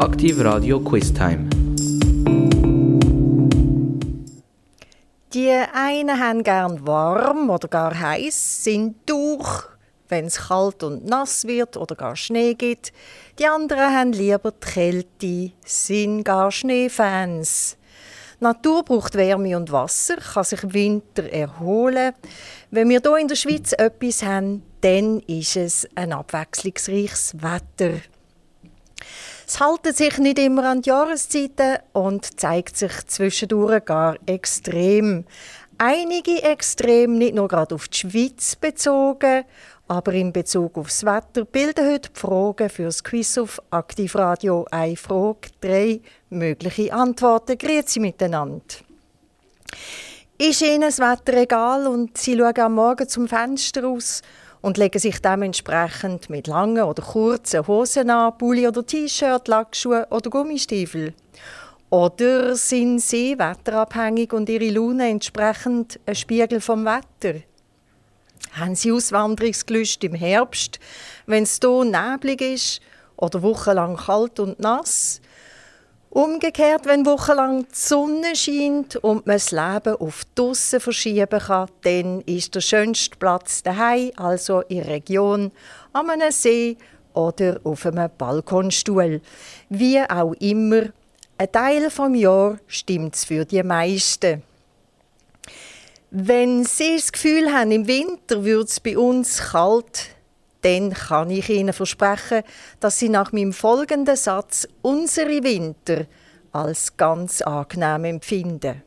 Aktiv Radio Quiz Time. Die einen haben gern warm oder gar heiß, sind durch, wenn es kalt und nass wird oder gar Schnee gibt. Die anderen haben lieber die Kälte, sind gar Schneefans. Natur braucht Wärme und Wasser, kann sich Winter erholen. Wenn wir hier in der Schweiz etwas haben, dann ist es ein abwechslungsreiches Wetter. Es hält sich nicht immer an die Jahreszeiten und zeigt sich zwischendurch gar extrem. Einige extrem, nicht nur gerade auf die Schweiz bezogen, aber in Bezug aufs Wetter bilden heute die Fragen für das Quiz auf Aktivradio eine Frage, drei mögliche Antworten. Grüezi miteinander. Ist Ihnen das Wetter egal und Sie schauen am Morgen zum Fenster aus und legen sich dementsprechend mit langen oder kurzen Hosen an, Pulli oder T-Shirt, Lackschuhe oder Gummistiefel. Oder sind sie wetterabhängig und ihre Laune entsprechend ein Spiegel vom Wetter? Haben sie Auswanderungsgelüste im Herbst, wenn es hier neblig ist oder wochenlang kalt und nass? Umgekehrt, wenn wochenlang die Sonne scheint und man das Leben auf draussen verschieben kann, dann ist der schönste Platz daheim, also in der Region, an einem See oder auf einem Balkonstuhl. Wie auch immer, ein Teil vom Jahr stimmt für die meisten. Wenn Sie das Gefühl haben, im Winter wird es bei uns kalt, dann kann ich Ihnen versprechen, dass Sie nach meinem folgenden Satz unsere Winter als ganz angenehm empfinden.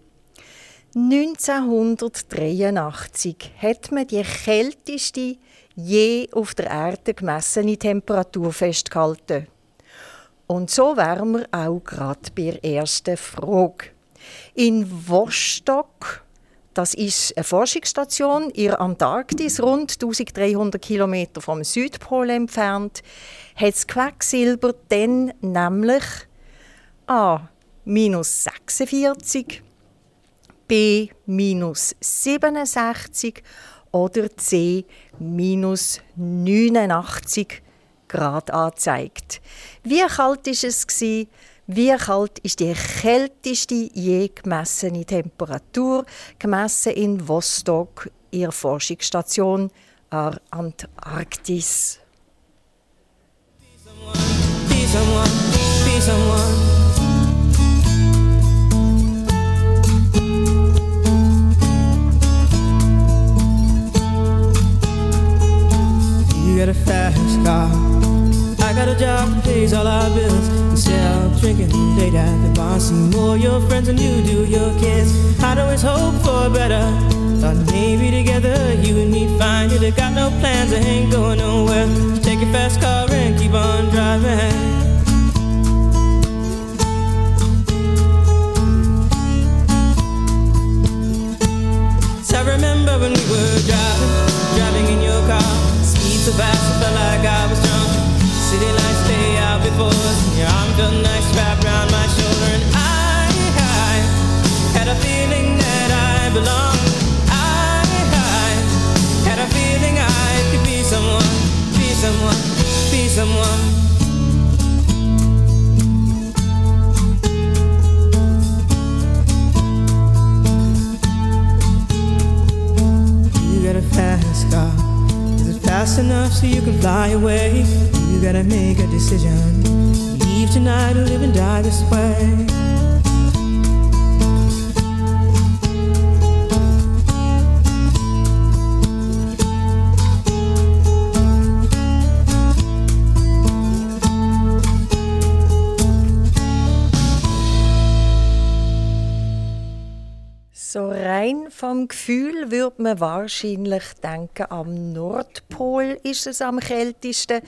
1983 hat man die kälteste je auf der Erde gemessene Temperatur festgehalten. Und so wären wir auch gerade bei der ersten Frage. In Vostok das ist eine Forschungsstation in der Antarktis, rund 1300 Kilometer vom Südpol entfernt. Hat das Quecksilber dann nämlich A minus 46, B minus 67 oder C minus 89 Grad angezeigt. Wie kalt ist es gewesen? Wie kalt ist die kälteste je gemessene Temperatur, gemessen in Vostok, ihrer Forschungsstation an Antarktis? You got a fast car Got a job that pays all our bills. Instead of drinking late at the bar, see more your friends than you do your kids. I'd always hope for better. Thought maybe together you and me find it. I got no plans, I ain't going nowhere. Take your fast car and keep on driving. So I remember when we were driving, driving in your car. Speed so fast, I felt like I was out. Your arm felt nice wrapped around my shoulder, and I, I had a feeling that I belonged. I, I had a feeling I could be someone, be someone, be someone. Fast car. Is it fast enough so you can fly away? You gotta make a decision. Leave tonight or live and die this way. So rein vom Gefühl würde man wahrscheinlich denken, am Nordpol ist es am kältesten.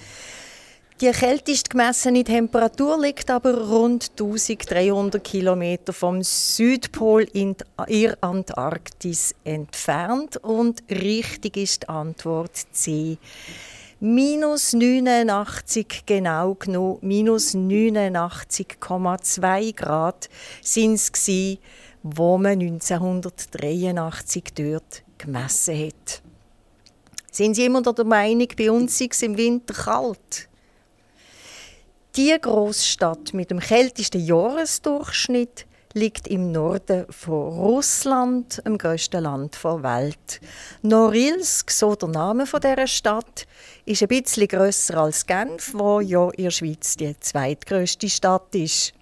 Die kältest gemessene Temperatur liegt aber rund 1300 Kilometer vom Südpol in der Antarktis entfernt und richtig ist die Antwort C. Minus 89, genau genommen, minus 89,2 Grad sind es wo man 1983 dort gemessen hat. Sind Sie immer der Meinung, bei uns sei es im Winter kalt? Die Großstadt mit dem kältesten Jahresdurchschnitt liegt im Norden von Russland, dem grössten Land der Welt. Norilsk, so der Name dieser Stadt, ist ein bisschen grösser als Genf, wo ja in der Schweiz die zweitgrößte Stadt ist.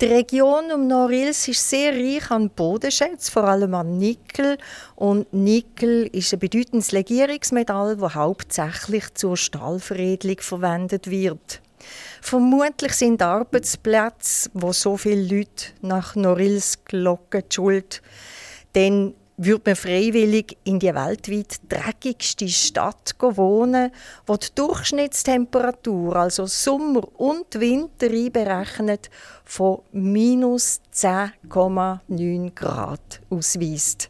Die Region um Norilsk ist sehr reich an Bodenschätzen, vor allem an Nickel. Und Nickel ist ein bedeutendes Legierungsmetall, das hauptsächlich zur Stahlveredelung verwendet wird. Vermutlich sind Arbeitsplätze, wo so viele Leute nach Norilsk locken, die Schuld. Denn würde man freiwillig in die weltweit dreckigste Stadt wohnen, wo die Durchschnittstemperatur, also Sommer und Winter einberechnet, von minus 10,9 Grad ausweist.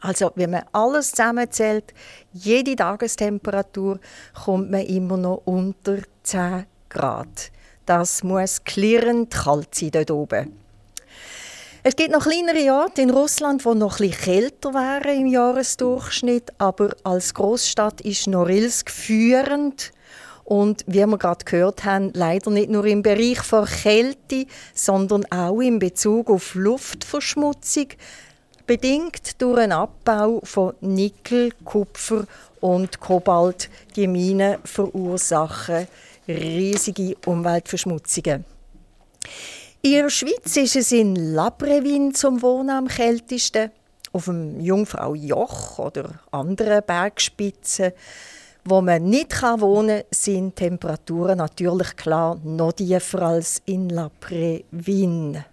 Also wenn man alles zusammenzählt, jede Tagestemperatur, kommt man immer noch unter 10 Grad. Das muss klirrend kalt sein dort oben. Es gibt noch kleinere Orte in Russland, die noch etwas kälter wären im Jahresdurchschnitt, aber als Großstadt ist Norilsk führend und wie wir gerade gehört haben, leider nicht nur im Bereich der Kälte, sondern auch in Bezug auf Luftverschmutzung, bedingt durch einen Abbau von Nickel, Kupfer und Kobalt. Die Minen verursachen riesige Umweltverschmutzungen. In der Schweiz ist es in Labrevin zum Wohnen am kältesten, auf dem Jungfrau Joch oder anderen Bergspitzen. Wo man nicht wohnen kann, sind Temperaturen natürlich klar noch tiefer als in Labrevin.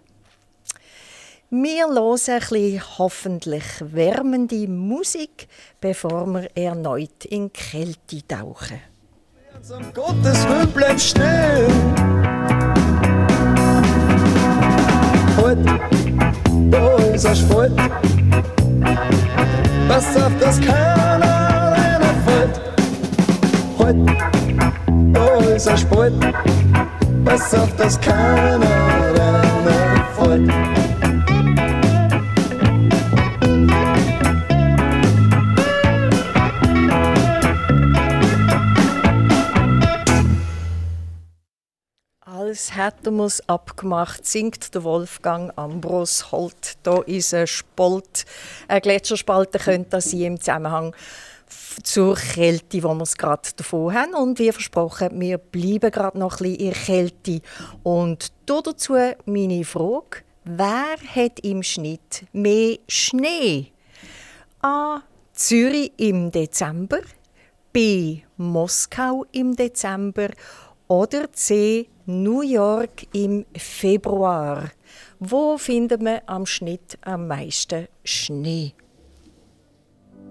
Wir hören ein bisschen hoffentlich wärmende Musik, bevor wir erneut in Kälte tauchen. Um Gottes Willen bleib still. Asphalt, da ist Asphalt. Pass auf, dass keiner reinfällt. Halt, da ist Asphalt. Pass auf, dass keiner reinfällt. Alles hätten wir es abgemacht, singt der Wolfgang Ambros Holt. Da ist ein Spalt, eine Gletscherspalte könnte das sein im Zusammenhang zur Kälte, wo wir gerade davon haben. Und wie versprochen, wir bleiben gerade noch ein bisschen in Kälte. Und dazu meine Frage, wer hat im Schnitt mehr Schnee? A. Zürich im Dezember, B. Moskau im Dezember oder C. New York im Februar. Wo findet man am Schnitt am meisten Schnee?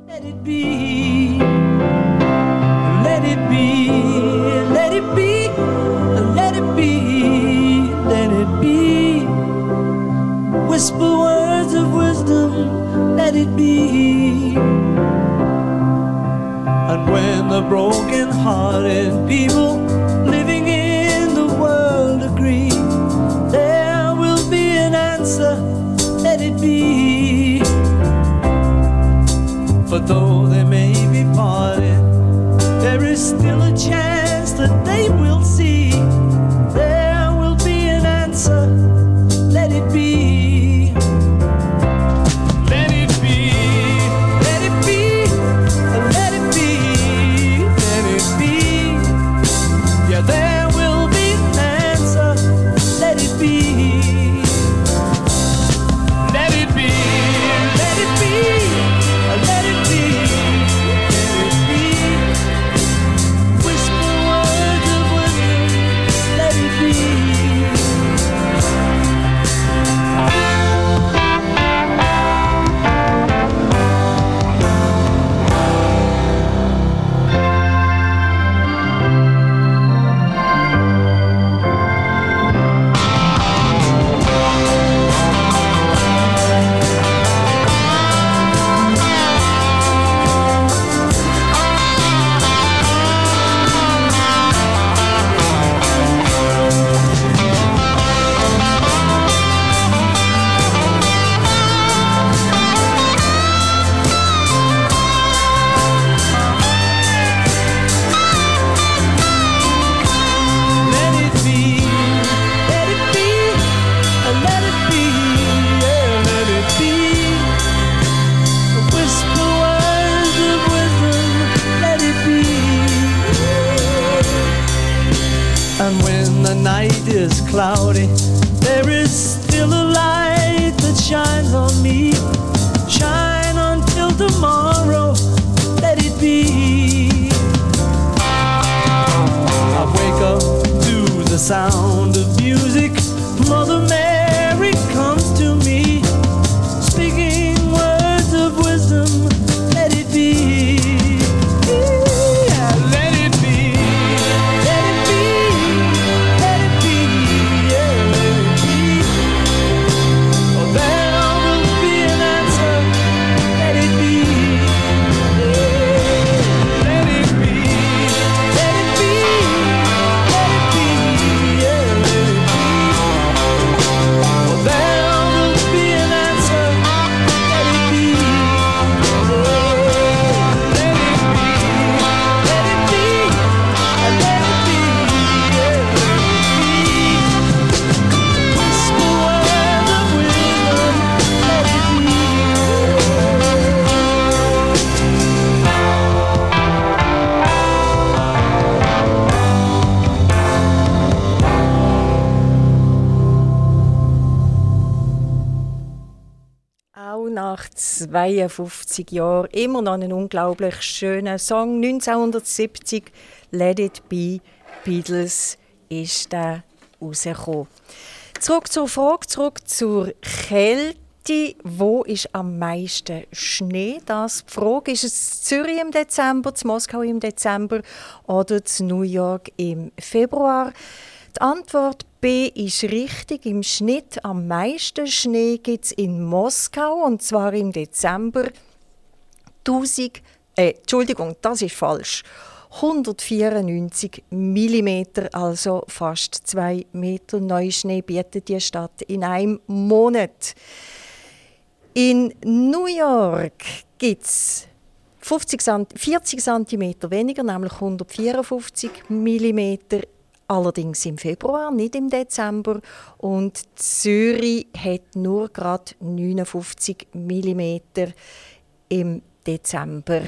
Let it be, let it be, let it be, let it be, let it be. Whisper words of wisdom, let it be. And when the broken hearted people 52 Jahren immer noch ein unglaublich schöner Song. 1970 Let It Be Beatles ist da rausgekommen. Zurück zur Frage, zurück zur Kälte. Wo ist am meisten Schnee? Das die Frage. Ist es Zürich im Dezember, zu Moskau im Dezember oder zu New York im Februar? Die Antwort B ist richtig. Im Schnitt am meisten Schnee gibt es in Moskau und zwar im Dezember 1000, äh, Entschuldigung, das ist falsch. 194 mm, also fast 2 Meter Neuschnee bietet die Stadt in einem Monat. In New York gibt es 40 cm weniger, nämlich 154 mm, allerdings im Februar, nicht im Dezember. Und Zürich hat nur gerade 59 mm im Dezember.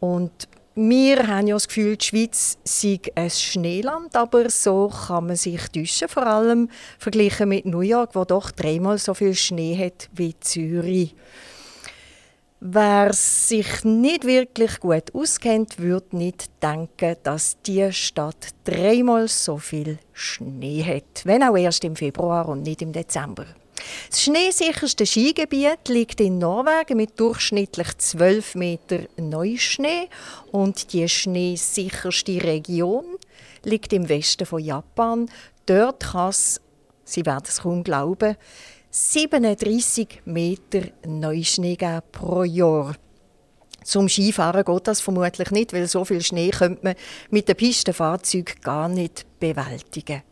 Und wir haben ja das Gefühl, die Schweiz sei ein Schneeland, aber so kann man sich täuschen, vor allem verglichen mit New York, wo doch dreimal so viel Schnee hat wie Zürich. Wer sich nicht wirklich gut auskennt, würde nicht denken, dass die Stadt dreimal so viel Schnee hat, wenn auch erst im Februar und nicht im Dezember. Das schneesicherste Skigebiet liegt in Norwegen mit durchschnittlich 12 Meter Neuschnee und die schneesicherste Region liegt im Westen von Japan. Dort kann es, Sie werden es kaum glauben, 37 Meter Neuschnee geben pro Jahr. Zum Skifahren geht das vermutlich nicht, weil so viel Schnee könnte man mit dem Pistenfahrzeug gar nicht bewältigen.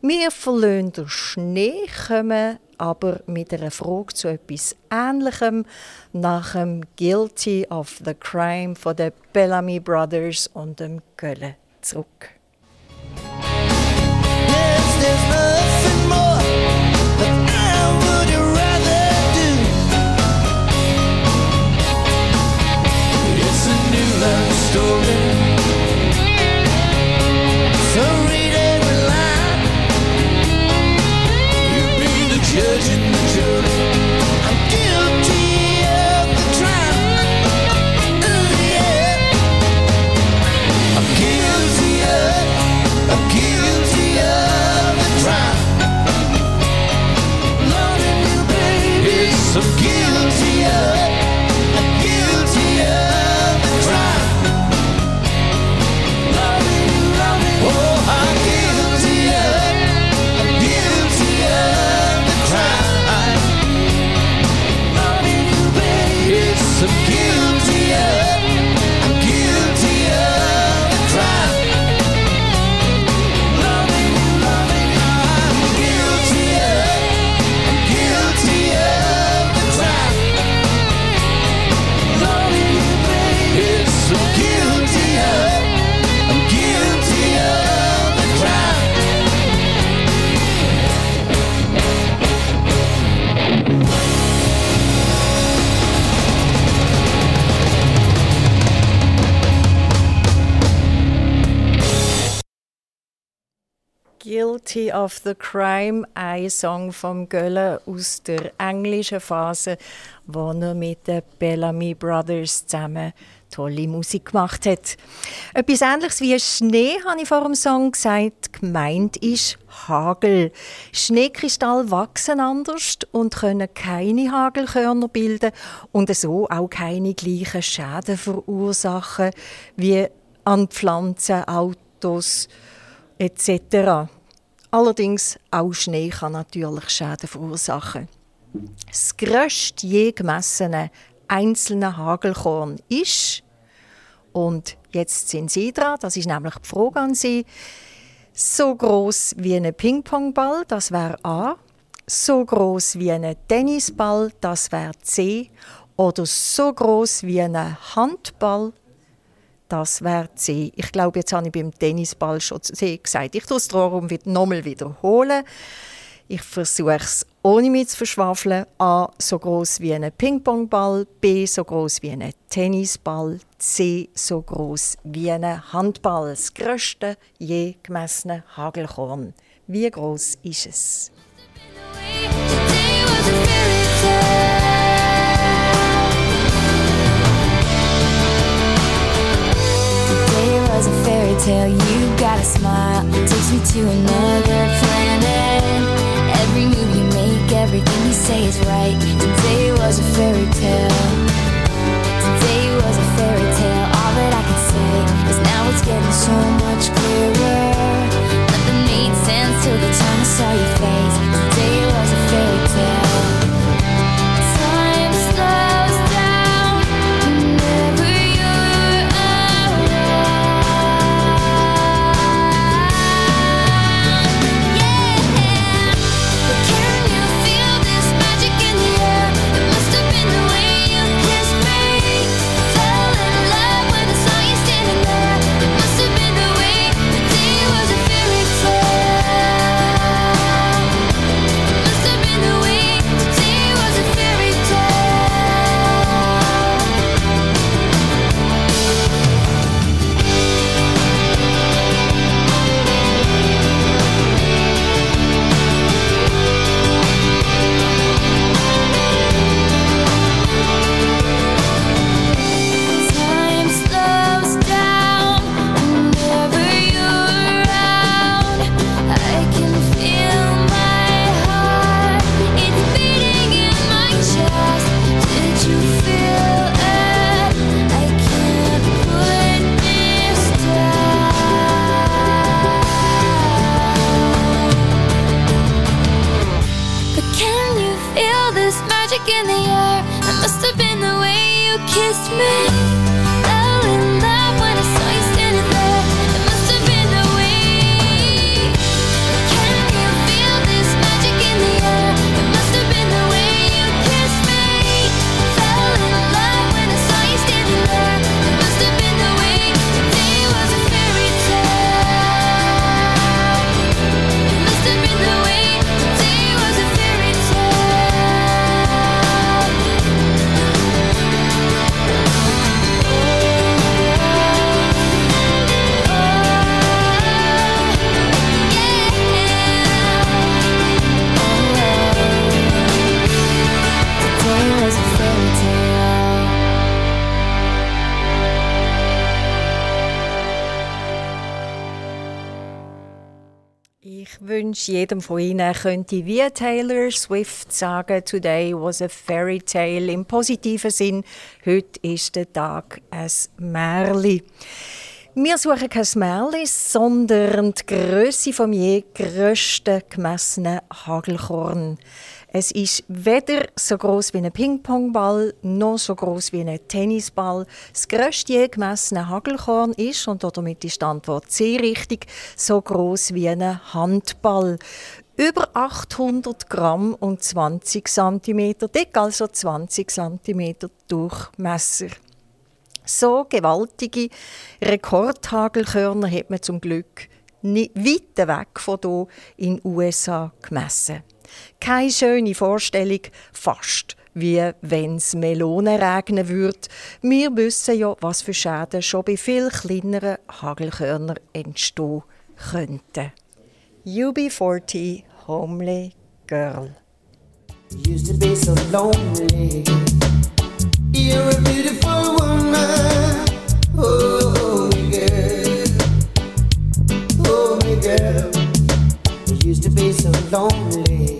Wir verlöhnen den Schnee, kommen aber mit einer Frage zu etwas Ähnlichem nach dem Guilty of the Crime von den Bellamy Brothers und dem Köln zurück. Yes, new Guilty of the Crime, ein Song vom Gölle aus der englischen Phase, wo er mit den Bellamy Brothers zusammen tolle Musik gemacht hat. Etwas Ähnliches wie Schnee, habe ich vor dem Song gesagt. Gemeint ist Hagel. Schneekristalle wachsen anders und können keine Hagelkörner bilden und so auch keine gleichen Schäden verursachen wie an Pflanzen, Autos etc. Allerdings auch Schnee kann natürlich Schäden verursachen. Das grösste je gemessene einzelne Hagelkorn ist, und jetzt sind Sie dran, das ist nämlich die Frage an Sie, so groß wie ein Ping-Pong-Ball, das wäre A, so groß wie ein Tennisball, das wäre C, oder so groß wie ein Handball, das wäre C. Ich glaube, jetzt habe ich beim Tennisball schon gesagt. Ich tue es darum nochmal wiederholen. Ich versuche es ohne mich zu verschwafeln. A so groß wie ein Ping-Pong-Ball, B so groß wie ein Tennisball, C so groß wie ein Handball. Das größte je gemessene Hagelkorn. Wie groß ist es? Tale. You got a smile, takes me to another planet. Every move you make, everything you say is right. Today was a fairy tale. Today was a fairy tale. All that I can say is now it's getting so much clearer. Nothing made sense till the time I saw your face. Kissed me. Ich wünsche jedem von Ihnen könnte wie Taylor Swift sagen, Today was a fairy tale im positiven Sinn. Heute ist der Tag ein Märli. Wir suchen kein Märli, sondern die Größe vom je grössten gemessenen Hagelkorn. Es ist weder so groß wie ein Ping-Pong-Ball noch so groß wie ein Tennisball. Das grösste je gemessene Hagelkorn ist, und damit ist die Antwort C richtig, so groß wie ein Handball. Über 800 Gramm und 20 Zentimeter dick, also 20 Zentimeter Durchmesser. So gewaltige Rekordhagelkörner hat man zum Glück ni- weit weg von hier in den USA gemessen. Keine schöne Vorstellung, fast wie wenn es Melonen regnen würde. Wir wissen ja, was für Schäden schon bei viel kleineren Hagelkörnern entstehen könnten. UB40 Homely Girl. used to be so lonely. You're a beautiful woman. Oh, girl. Oh, girl. You used to be so lonely.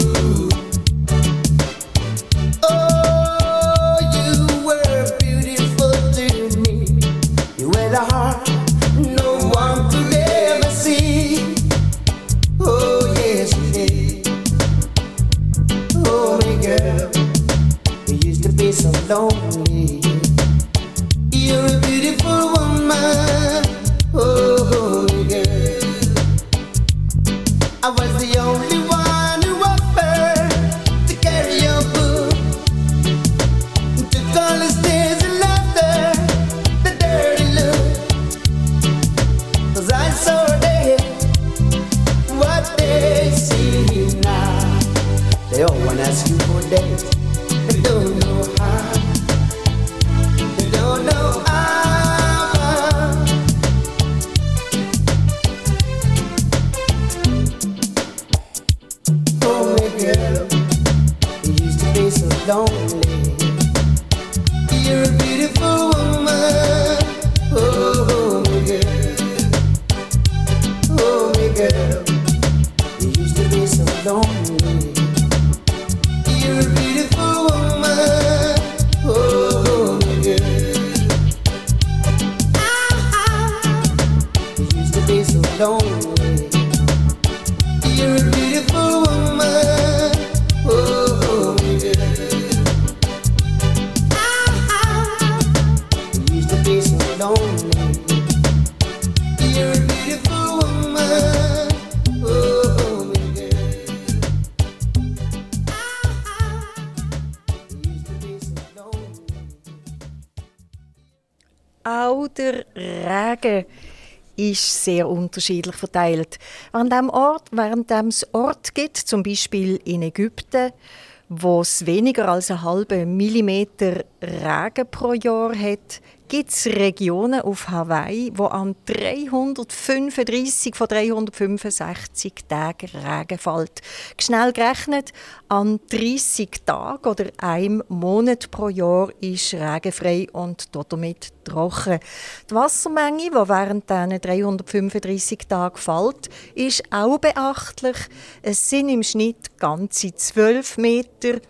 lonely. You're a beautiful woman. Oh, Regen ist sehr unterschiedlich verteilt. Während dem Ort, es Ort gibt, zum Beispiel in Ägypten, wo es weniger als einen halben Millimeter Regen pro Jahr hat, gibt es Regionen auf Hawaii, wo an 335 von 365 Tagen Regen fällt. Schnell gerechnet, an 30 Tagen oder einem Monat pro Jahr ist regenfrei und damit trocken. Die Wassermenge, die während diesen 335 Tagen fällt, ist auch beachtlich. Es sind im Schnitt ganze 12 Meter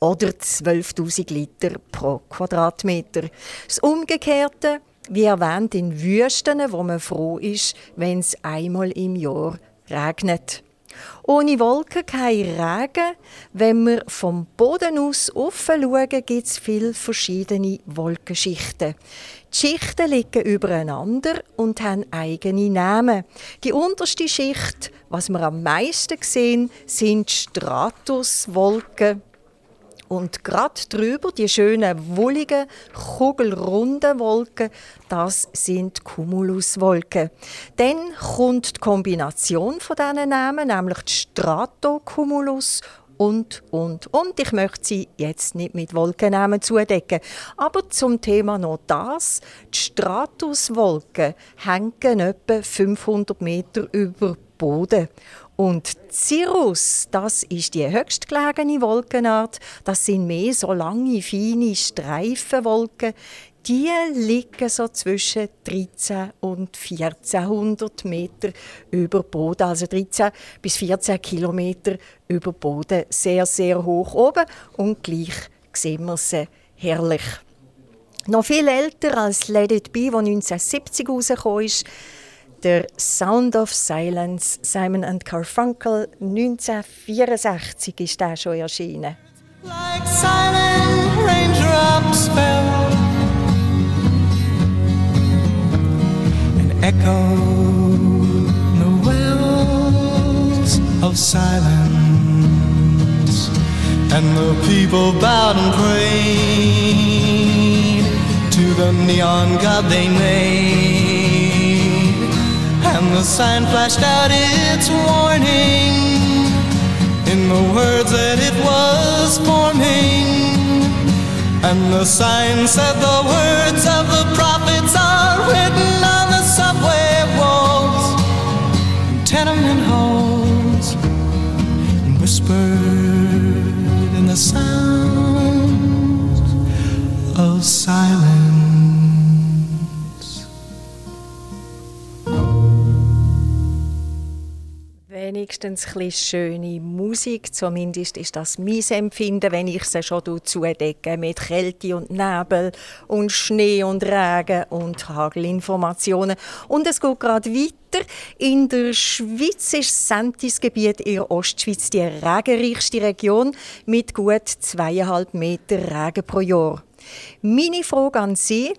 oder 12.000 Liter pro Quadratmeter. Das Umgekehrte, wie erwähnt, in Wüsten, wo man froh ist, wenn es einmal im Jahr regnet. Ohne Wolken kein Regen. Wenn wir vom Boden aus schauen, gibt es viele verschiedene Wolkenschichten. Die Schichten liegen übereinander und haben eigene Namen. Die unterste Schicht, was wir am meisten sehen, sind Stratuswolken. Und gerade drüber, die schönen, wolligen, kugelrunden Wolken, das sind Cumuluswolken. Dann kommt die Kombination von diesen Namen, nämlich die Stratocumulus und, und, und. Ich möchte sie jetzt nicht mit Wolkennamen zudecken. Aber zum Thema noch das. Die Stratuswolken hängen etwa 500 Meter über Boden. Und Cirrus, das ist die höchstgelegene Wolkenart. Das sind mehr so lange, feine Streifenwolken. Die liegen so zwischen 13 und 1400 Meter über Boden, also 13 bis 14 Kilometer über Boden, sehr, sehr hoch oben und gleich sehen wir sie herrlich. Noch viel älter als Let It Be, wo 1970 rausgekommen ist, der Sound of Silence, Simon and Garfunkel, 1964 ist der schon erschienen. Like silent raindrops fell. And echoed the wells of silence, and the people bowed and prayed to the neon god they made, the sign flashed out its warning in the words that it was forming. And the sign said, The words of the prophets are written on the subway walls, and tenement halls, and whispered in the sound of silence. Wenigstens ein schöne Musik, zumindest ist das mein Empfinden, wenn ich sie schon zudecke mit Kälte und Nebel und Schnee und Regen und Hagelinformationen. Und es geht gerade weiter. In der Schweiz ist das Sentisgebiet in der Ostschweiz die regenreichste Region mit gut zweieinhalb Meter Regen pro Jahr. Meine Frage an Sie,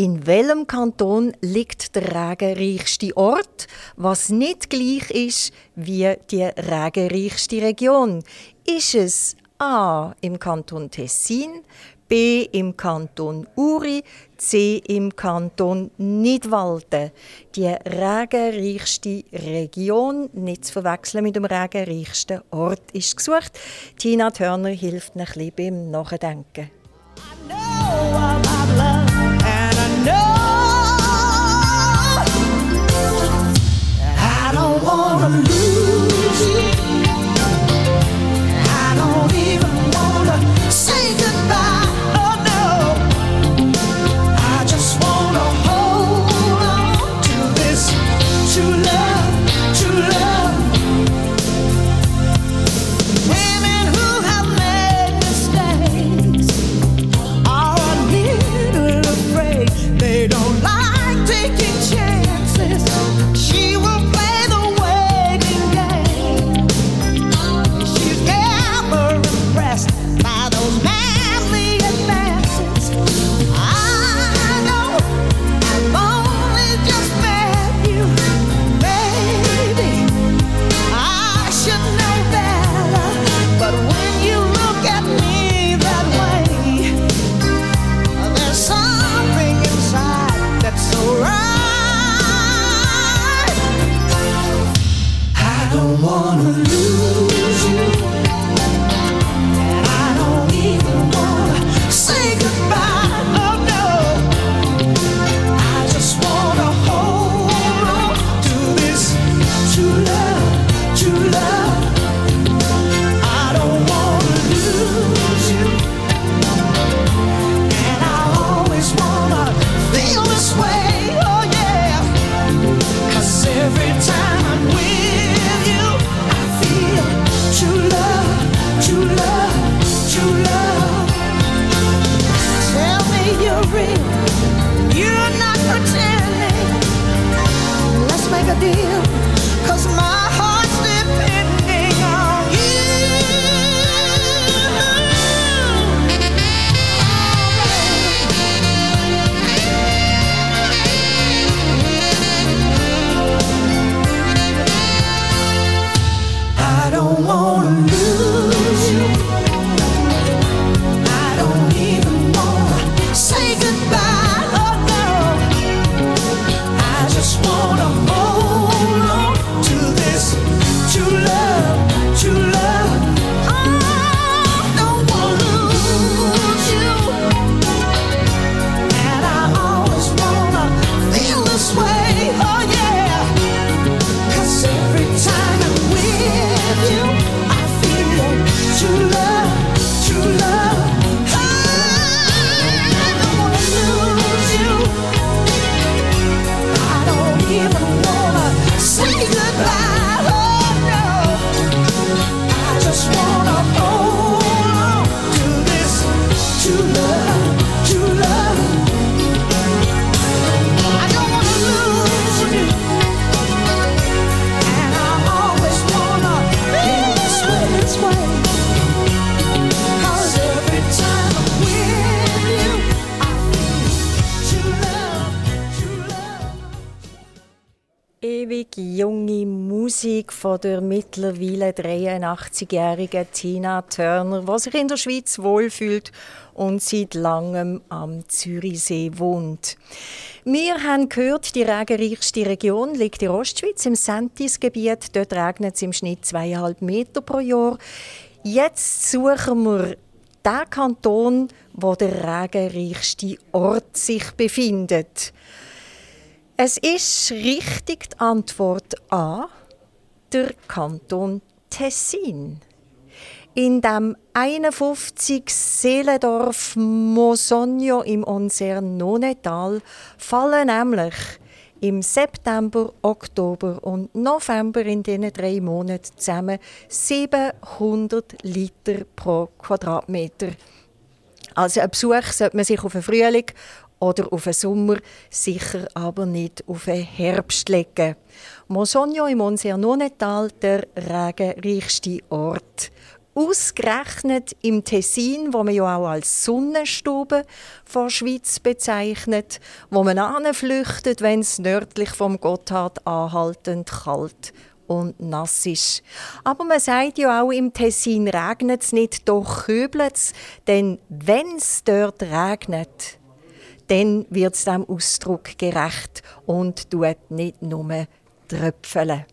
in welchem Kanton liegt der regenreichste Ort, was nicht gleich ist wie die regenreichste Region? Ist es A im Kanton Tessin, B im Kanton Uri, C im Kanton Nidwalden? Die regenreichste Region, nicht zu verwechseln mit dem regenreichsten Ort, ist gesucht. Tina Turner hilft ein bisschen beim Nachdenken. I I'm von der mittlerweile 83-jährigen Tina Turner, die sich in der Schweiz wohlfühlt und seit langem am Zürichsee wohnt. Wir haben gehört, die regenreichste Region liegt in Ostschweiz, im Sentisgebiet. Dort regnet es im Schnitt zweieinhalb Meter pro Jahr. Jetzt suchen wir der Kanton, wo der regenreichste Ort sich befindet. Es ist richtig die Antwort A, der Kanton Tessin. In dem 51 Seelendorf Mosogno im Onsernonetal fallen nämlich im September, Oktober und November in diesen drei Monaten zusammen 700 Liter pro Quadratmeter. Also ein Besuch sollte man sich auf den Frühling oder auf den Sommer, sicher aber nicht auf den Herbst legen. Mosogno im Onsernonetal, der regenreichste Ort. Ausgerechnet im Tessin, wo man ja auch als Sonnenstube vor Schweiz bezeichnet, wo man anflüchtet, wenn es nördlich vom Gotthard anhaltend kalt und nass ist. Aber man sagt ja auch, im Tessin regnet es nicht, doch kübelt es. Denn wenn es dort regnet, dann wird es dem Ausdruck gerecht und tut nicht nur Tröpfele.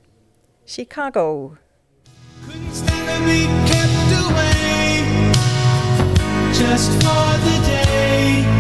Chicago. just for the day.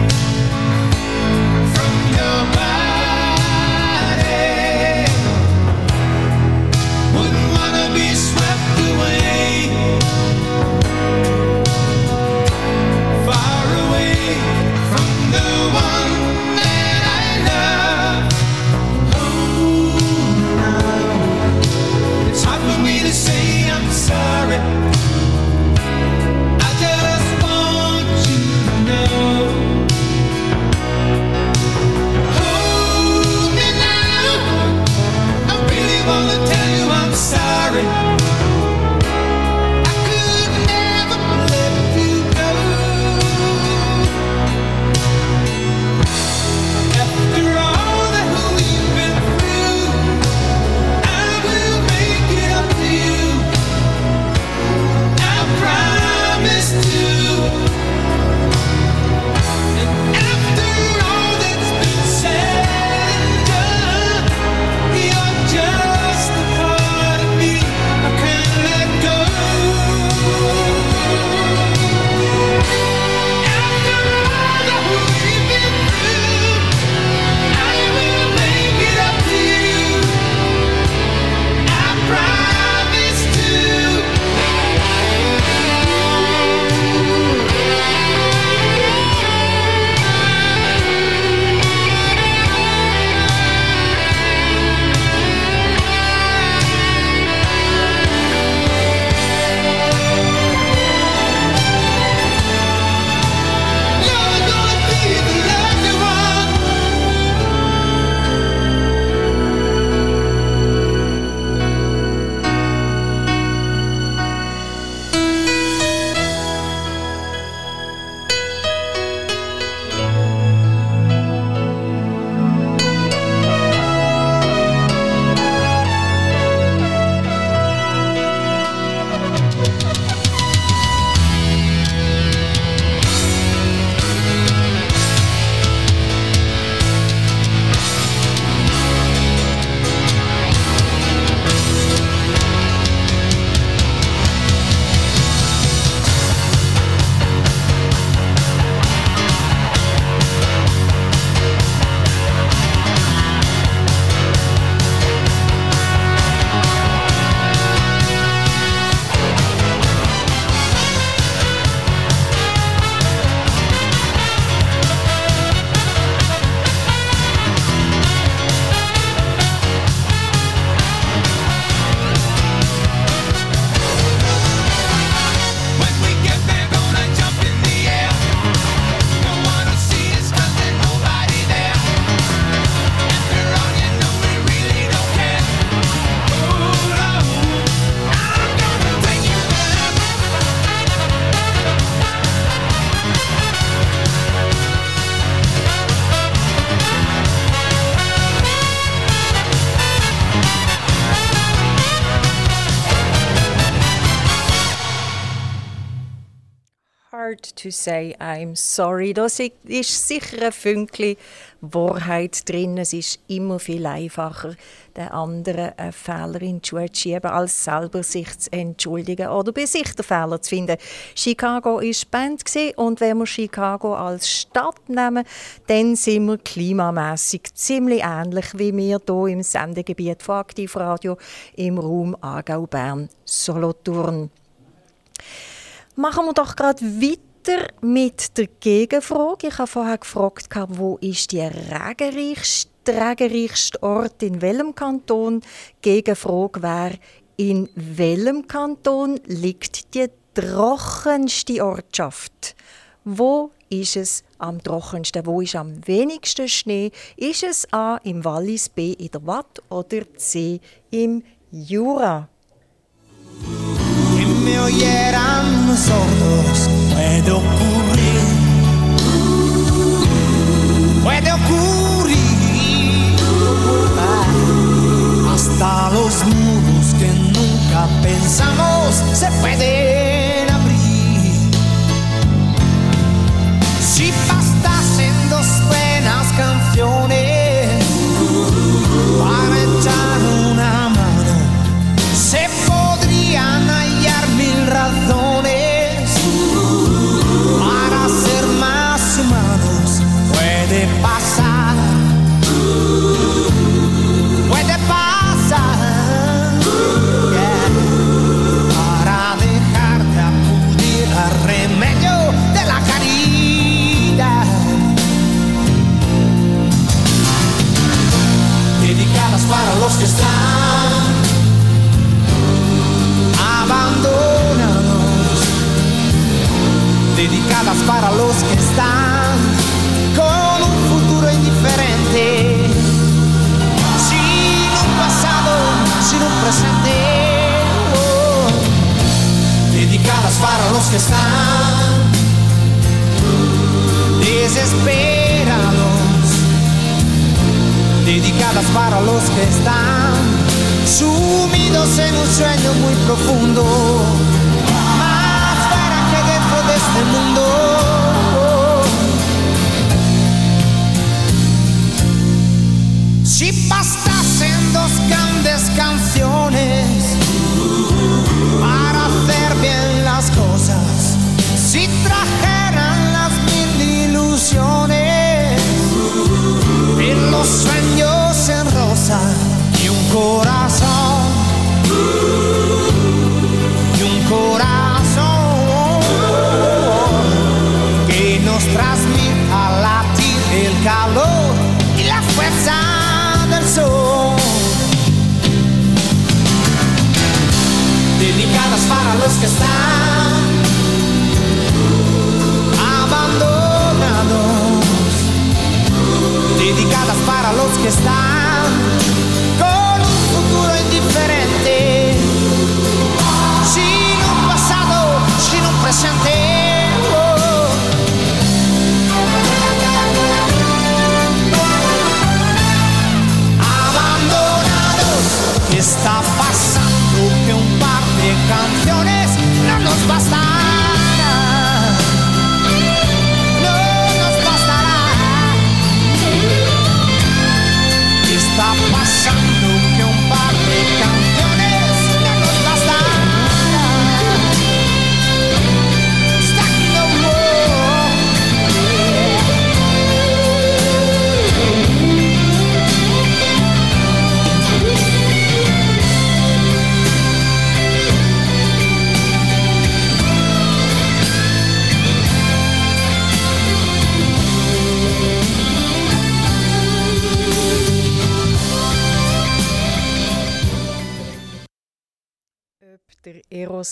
Hard to say I'm sorry. Da ist sicher ein Fünkchen Wahrheit drin. Es ist immer viel einfacher, den anderen einen Fehler in die Schuhe zu schieben, als selber sich zu entschuldigen oder bei sich den Fehler zu finden. Chicago war Band und wenn wir Chicago als Stadt nehmen, dann sind wir klimamässig ziemlich ähnlich wie wir hier im Sendegebiet von Aktivradio im Raum Aargau-Bern-Solothurn. Machen wir doch gerade weiter mit der Gegenfrage. Ich habe vorher gefragt, wo ist der regenreichste, regenreichste Ort in welchem Kanton? Die Gegenfrage wäre, in welchem Kanton liegt die trockenste Ortschaft? Wo ist es am trockensten? Wo ist am wenigsten Schnee? Ist es A im Wallis, B in der Watt oder C im Jura? Me oyeran sordos. Puede ocurrir, puede ocurrir. Hasta los muros que nunca pensamos se pueden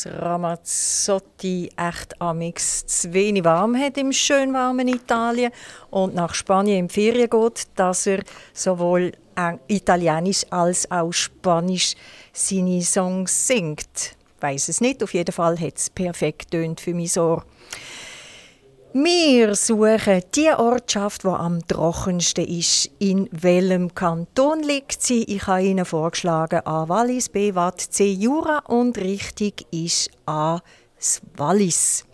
Ramazzotti echt amix zu wenig warm hat im schön warmen Italien und nach Spanien die Ferien geht, dass er sowohl Italienisch als auch Spanisch seine Songs singt. Weiß es nicht, auf jeden Fall hat es perfekt tönt für mein Ohr. Wir suchen die Ortschaft, die am trockensten ist. In welchem Kanton liegt sie? Ich habe Ihnen vorgeschlagen A. Wallis, B. Watt, C. Jura und richtig ist A. Wallis.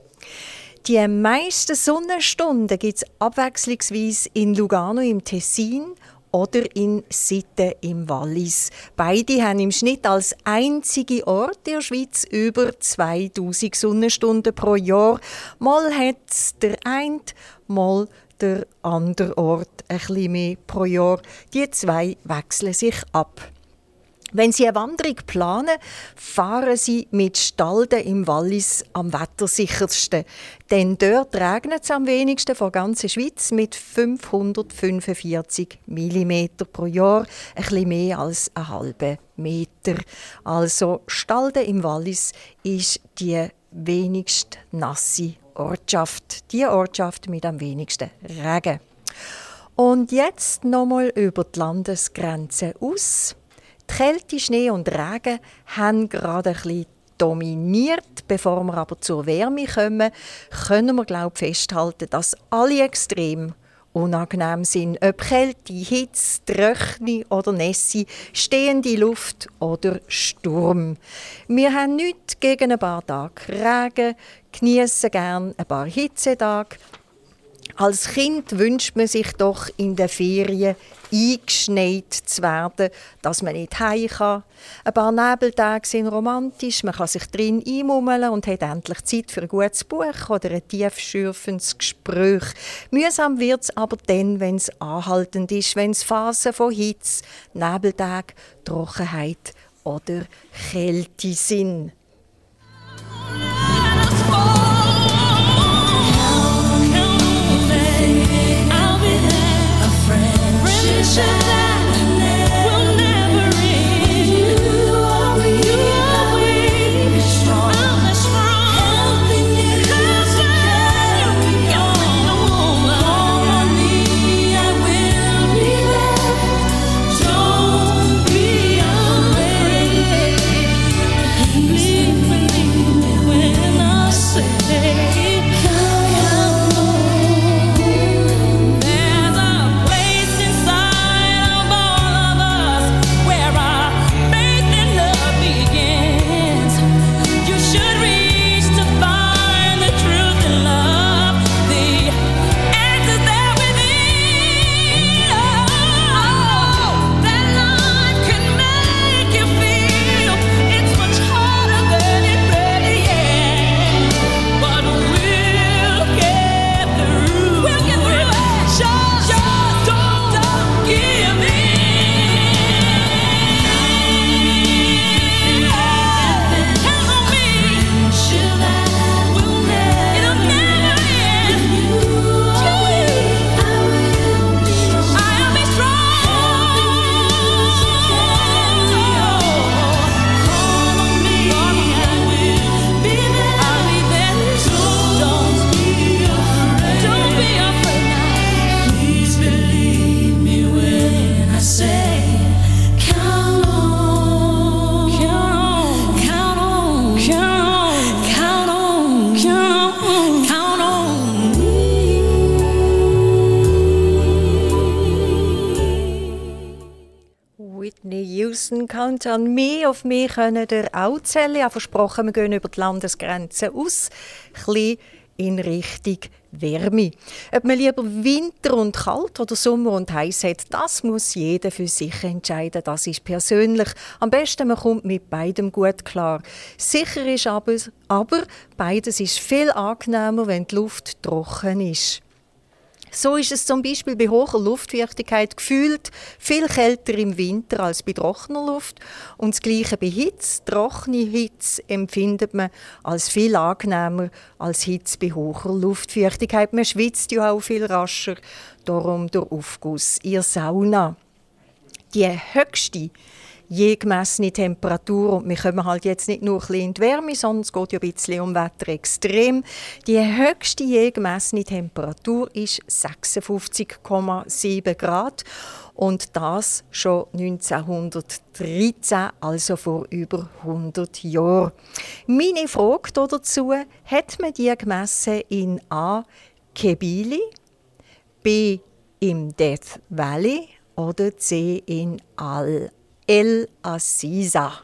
Die meisten Sonnenstunden gibt es abwechslungsweise in Lugano im Tessin oder in Sitten im Wallis. Beide haben im Schnitt als einzige Ort der Schweiz über 2000 Sonnenstunden pro Jahr. Mal hat der eine, mal der andere Ort ein bisschen mehr pro Jahr. Die zwei wechseln sich ab. Wenn Sie eine Wanderung planen, fahren Sie mit Stalden im Wallis am wettersichersten. Denn dort regnet es am wenigsten von der ganzen Schweiz mit 545 mm pro Jahr, ein bisschen mehr als einen halben Meter. Also Stalden im Wallis ist die wenigst nasse Ortschaft, die Ortschaft mit am wenigsten Regen. Und jetzt nochmal über die Landesgrenze aus. Kälte, Schnee und Regen haben gerade ein bisschen dominiert. Bevor wir aber zur Wärme kommen, können wir glaube festhalten, dass alle extrem unangenehm sind. Ob Kälte, Hitze, Trockenheit oder Nässe, stehende Luft oder Sturm. Wir haben nichts gegen ein paar Tage Regen, genießen gern ein paar Hitzetage als Kind wünscht man sich doch in den Ferien eingeschneit zu werden, dass man nicht heim kann. Ein paar Nebeltage sind romantisch, man kann sich drin einmummeln und hat endlich Zeit für ein gutes Buch oder ein tiefschürfendes Gespräch. Mühsam wird es aber dann, wenn es anhaltend ist, wenn es Phasen von Hitze, Nebeltag, Trockenheit oder Kälte sind. Count on Me. Auf mich können ihr auch zählen. Ich habe versprochen, wir gehen über die Landesgrenzen aus. Ein in Richtung Wärme. Ob man lieber Winter und kalt oder Sommer und heiß hat, das muss jeder für sich entscheiden. Das ist persönlich. Am besten, man kommt mit beidem gut klar. Sicher ist aber, aber beides ist viel angenehmer, wenn die Luft trocken ist. So ist es zum Beispiel bei hoher Luftfeuchtigkeit gefühlt viel kälter im Winter als bei trockener Luft. Und das Gleiche bei Hitze. Trockene Hitze empfindet man als viel angenehmer als Hitze bei hoher Luftfeuchtigkeit. Man schwitzt ja auch viel rascher, darum der Aufguss der Sauna. Die höchste je gemessene Temperatur, und wir kommen halt jetzt nicht nur ein bisschen in die Wärme, sondern es geht ja ein bisschen um Wetter extrem. Die höchste je gemessene Temperatur ist 56,7 Grad und das schon 1913, also vor über 100 Jahren. Meine Frage dazu, hat man die gemessen in A. Kebili, B. im Death Valley oder C. in Al El Aziza.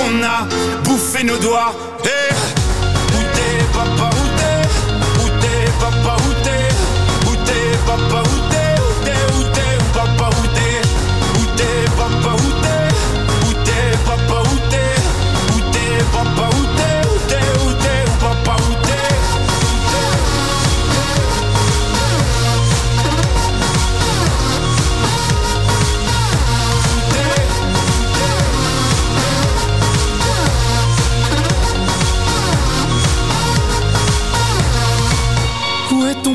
a bouffé nos doigts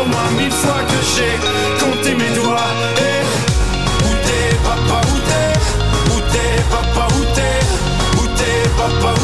au mille fois que j'ai compté mes doigts. Eh, où t'es papa, où t'es? Où t'es papa, où t'es? Où t'es papa, où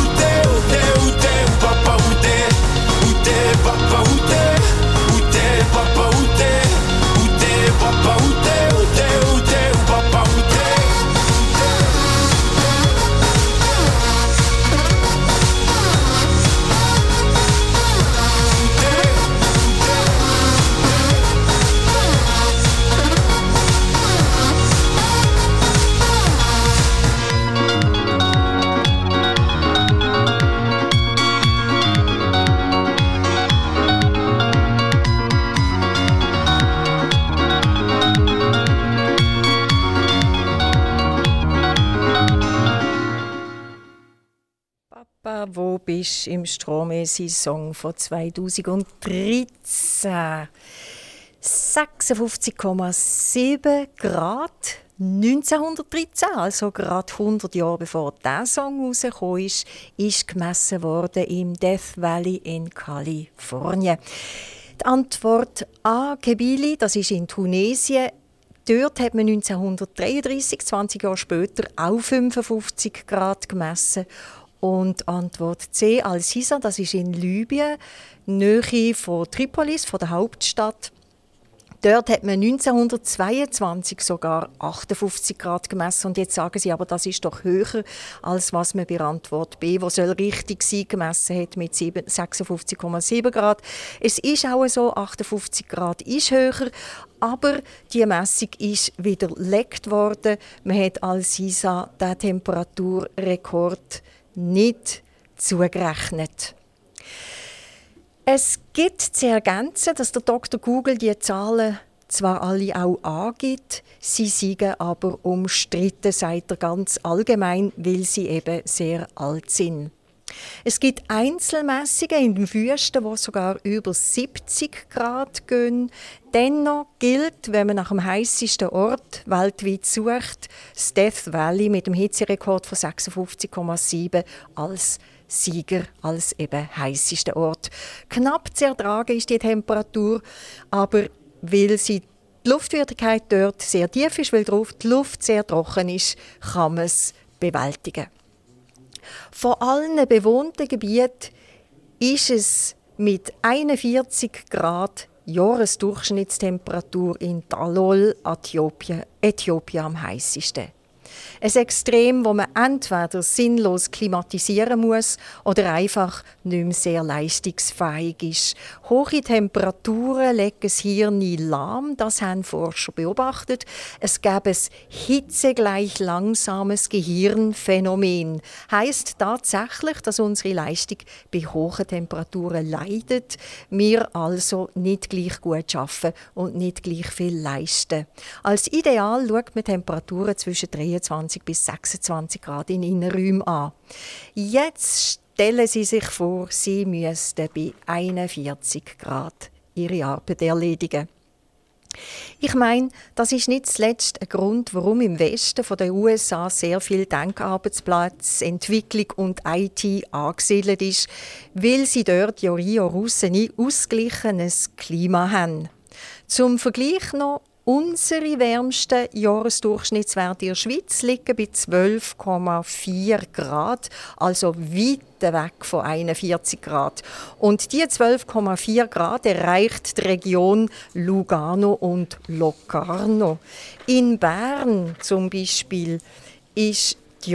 bist im Stromae-Song von 2013? 56,7 Grad 1913, also gerade 100 Jahre bevor dieser Song rausgekommen ist, ist gemessen worden im Death Valley in Kalifornien. Die Antwort A, Kebili, das ist in Tunesien. Dort hat man 1933, 20 Jahre später, auch 55 Grad gemessen. Und Antwort C, Al-Sisa, das ist in Libyen, Nähe von Tripolis, von der Hauptstadt. Dort hat man 1922 sogar 58 Grad gemessen. Und jetzt sagen sie, aber das ist doch höher, als was man bei Antwort B, wo soll richtig sein, gemessen hat mit 7 56,7 Grad. Es ist auch so, 58 Grad ist höher, aber die Messung ist widerlegt worden. Man hat als ISA den Temperaturrekord nicht zugerechnet. Es gibt zu ergänzen, dass der Dr. Google die Zahlen zwar alle auch angibt, sie seien aber umstritten, sagt er ganz allgemein, weil sie eben sehr alt sind. Es gibt Einzelmessungen in den Wüsten, wo sogar über 70 Grad gehen. Dennoch gilt, wenn man nach dem heißesten Ort weltweit sucht, das Death Valley mit dem Hitzerekord von 56,7 als Sieger, als eben heißesten Ort. Knapp zu ertragen ist die Temperatur, aber weil sie die Luftfeuchtigkeit dort sehr tief ist, weil drauf die Luft sehr trocken ist, kann man es bewältigen. Von allen bewohnten Gebieten ist es mit 41 Grad Jahresdurchschnittstemperatur in Dalol, Äthiopien, Äthiopien am heißesten. Ein Extrem, wo man entweder sinnlos klimatisieren muss oder einfach nicht mehr sehr leistungsfähig ist. Hohe Temperaturen legen das Hirn lahm, das haben Forscher beobachtet. Es gäbe ein hitzegleich langsames Gehirnphänomen. Heißt tatsächlich, dass unsere Leistung bei hohen Temperaturen leidet, wir also nicht gleich gut schaffen und nicht gleich viel leisten. Als Ideal schaut man Temperaturen zwischen 23 bis 26 Grad in Innenräumen an. Jetzt Stellen Sie sich vor, Sie müssten bei 41 Grad Ihre Arbeit erledigen. Ich meine, das ist nicht zuletzt ein Grund, warum im Westen von den USA sehr viel Denkarbeitsplatz, Entwicklung und IT angesiedelt ist, weil sie dort ja Rio Russen ein ausgeglichenes Klima haben. Zum Vergleich noch, unsere wärmsten Jahresdurchschnittswerte in der Schweiz liegen bei 12,4 Grad, also weit weg von 41 Grad. Und die 12,4 Grad erreicht die Region Lugano und Locarno. In Bern zum Beispiel ist die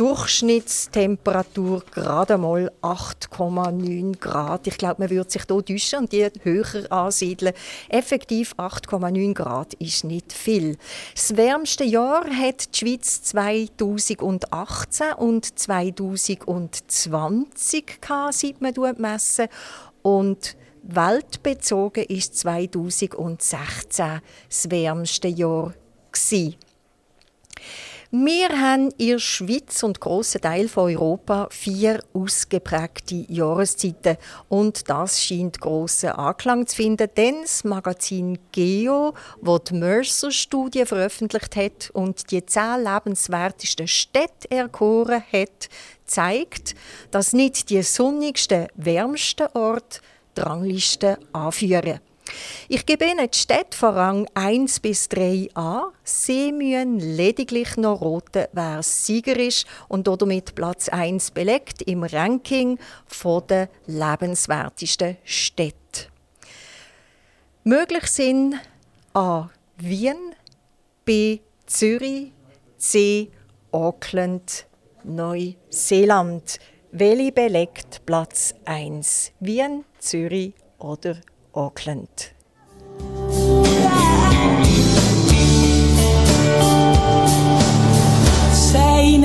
Jahresdurchschnittstemperatur gerade mal 8,9 Grad. Ich glaube, man würde sich hier täuschen und die höher ansiedeln. Effektiv 8,9 Grad ist nicht viel. Das wärmste Jahr hat die Schweiz 2018 und 2020 gehabt, seit man messen. Und weltbezogen ist 2016 das wärmste Jahr gewesen. Wir haben in der Schweiz und grossen Teil von Europa vier ausgeprägte Jahreszeiten und das scheint grossen Anklang zu finden, denn das Magazin Geo, das die Mercer-Studie veröffentlicht hat und die zehn lebenswertesten Städte erkoren hat, zeigt, dass nicht die sonnigsten, wärmsten Orte die Rangliste anführen. Ich gebe Ihnen die Städte von Rang 1 bis 3 an. Sie müssen lediglich noch roten, wer Sieger ist und damit Platz 1 belegt im Ranking der lebenswertesten Städte. Möglich sind A. Wien, B. Zürich, C. Auckland, Neuseeland. Welche belegt Platz 1? Wien, Zürich oder Auckland. sei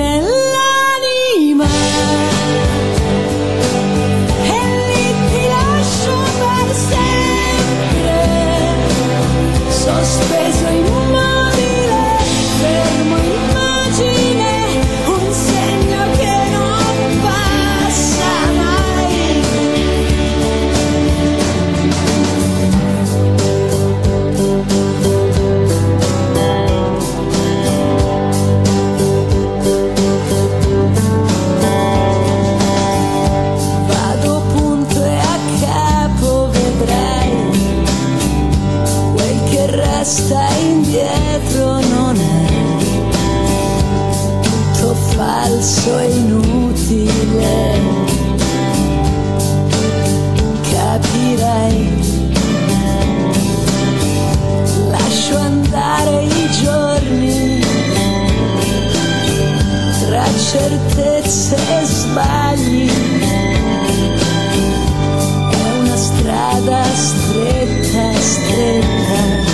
che resta indietro non è Tutto falso e inutile. Capirai. Lascio andare i giorni tra certezze e sbagli. È una strada stretta, stretta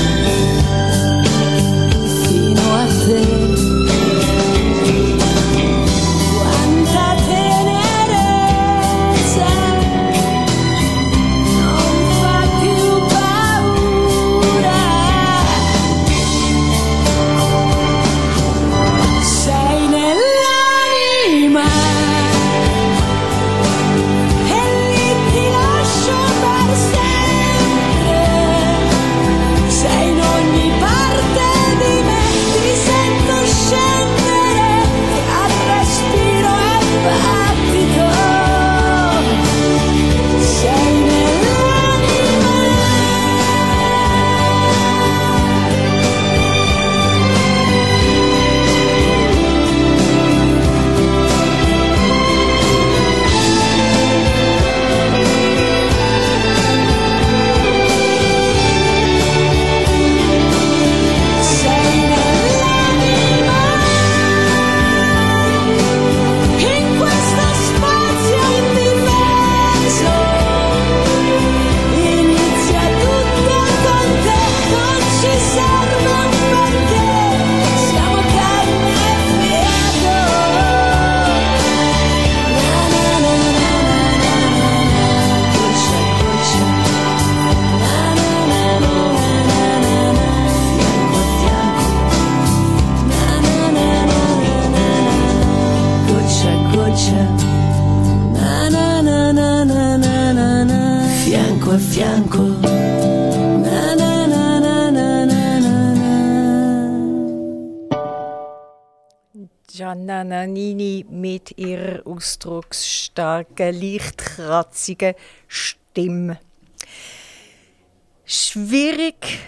ausdrucksstarken, leichtkratzigen Stimme. Schwierig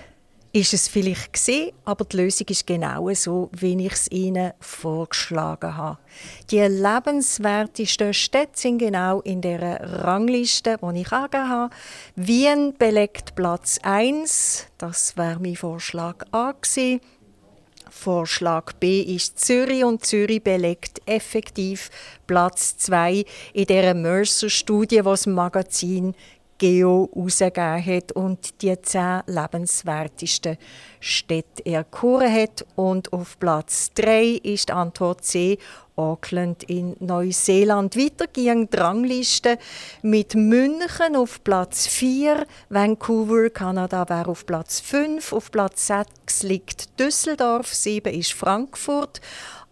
ist es vielleicht gesehen, aber die Lösung ist genau so, wie ich es Ihnen vorgeschlagen habe. Die lebenswertesten Städte sind genau in der Rangliste, die ich angegeben habe. Wien belegt Platz 1, das wäre mein Vorschlag A. Vorschlag B ist Zürich und Zürich belegt effektiv Platz 2 in der Mercer-Studie, die das Magazin Geo herausgegeben hat und die zehn lebenswertesten Städte erkoren hat. Und auf Platz 3 ist die Antwort C, Auckland in Neuseeland. Weiter ging die Rangliste mit München auf Platz 4, Vancouver, Kanada wäre auf Platz 5, auf Platz 6 liegt Düsseldorf, 7 ist Frankfurt,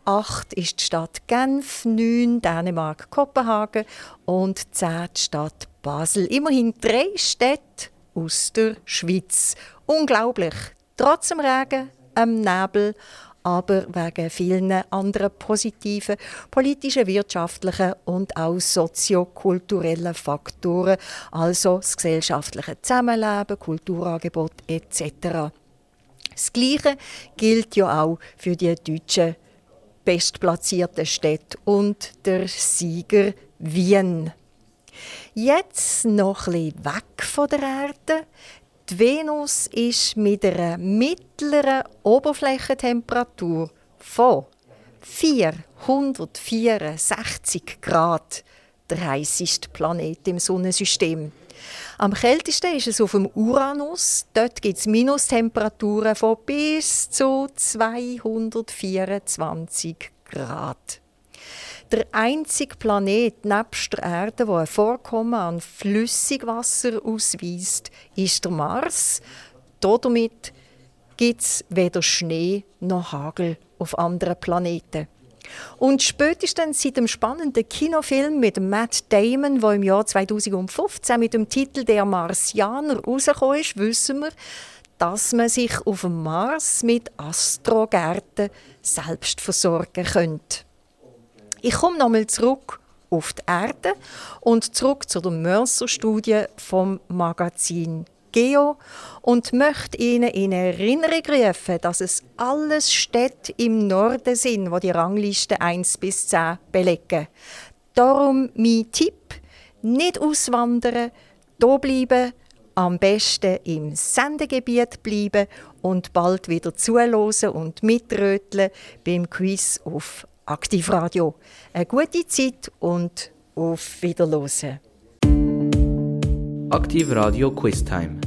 8 ist die Stadt Genf, 9 Dänemark, Kopenhagen und 10 die Stadt Basel. Immerhin drei Städte aus der Schweiz. Unglaublich. Trotz dem Regen, dem Nebel, aber wegen vielen anderen positiven politischen, wirtschaftlichen und auch soziokulturellen Faktoren, also das gesellschaftliche Zusammenleben, Kulturangebot etc. Das Gleiche gilt ja auch für die deutschen bestplatzierten Städte und der Sieger Wien. Jetzt noch ein bisschen weg von der Erde. Die Venus ist mit einer mittleren Oberflächentemperatur von 464 Grad der heißeste Planet im Sonnensystem. Am kältesten ist es auf dem Uranus. Dort gibt es Minustemperaturen von bis zu 224 Grad. Der einzige Planet nebst der Erde, der ein Vorkommen an Flüssigwasser ausweist, ist der Mars. Damit gibt es weder Schnee noch Hagel auf anderen Planeten. Und spätestens seit dem spannenden Kinofilm mit Matt Damon, der im Jahr 2015 mit dem Titel Der Marsianer rausgekommen ist, wissen wir, dass man sich auf dem Mars mit Astrogärten selbst versorgen könnte. Ich komme nochmal zurück auf die Erde und zurück zu der Mercer-Studie vom Magazin Geo und möchte Ihnen in Erinnerung rufen, dass es alles Städte im Norden sind, wo die Rangliste 1 bis 10 belegen. Darum mein Tipp: nicht auswandern, hier bleiben, am besten im Sendegebiet bleiben und bald wieder zuhören und mitröteln beim Quiz auf Aktivradio. Eine gute Zeit und auf Wiederhören. Aktivradio Quiztime.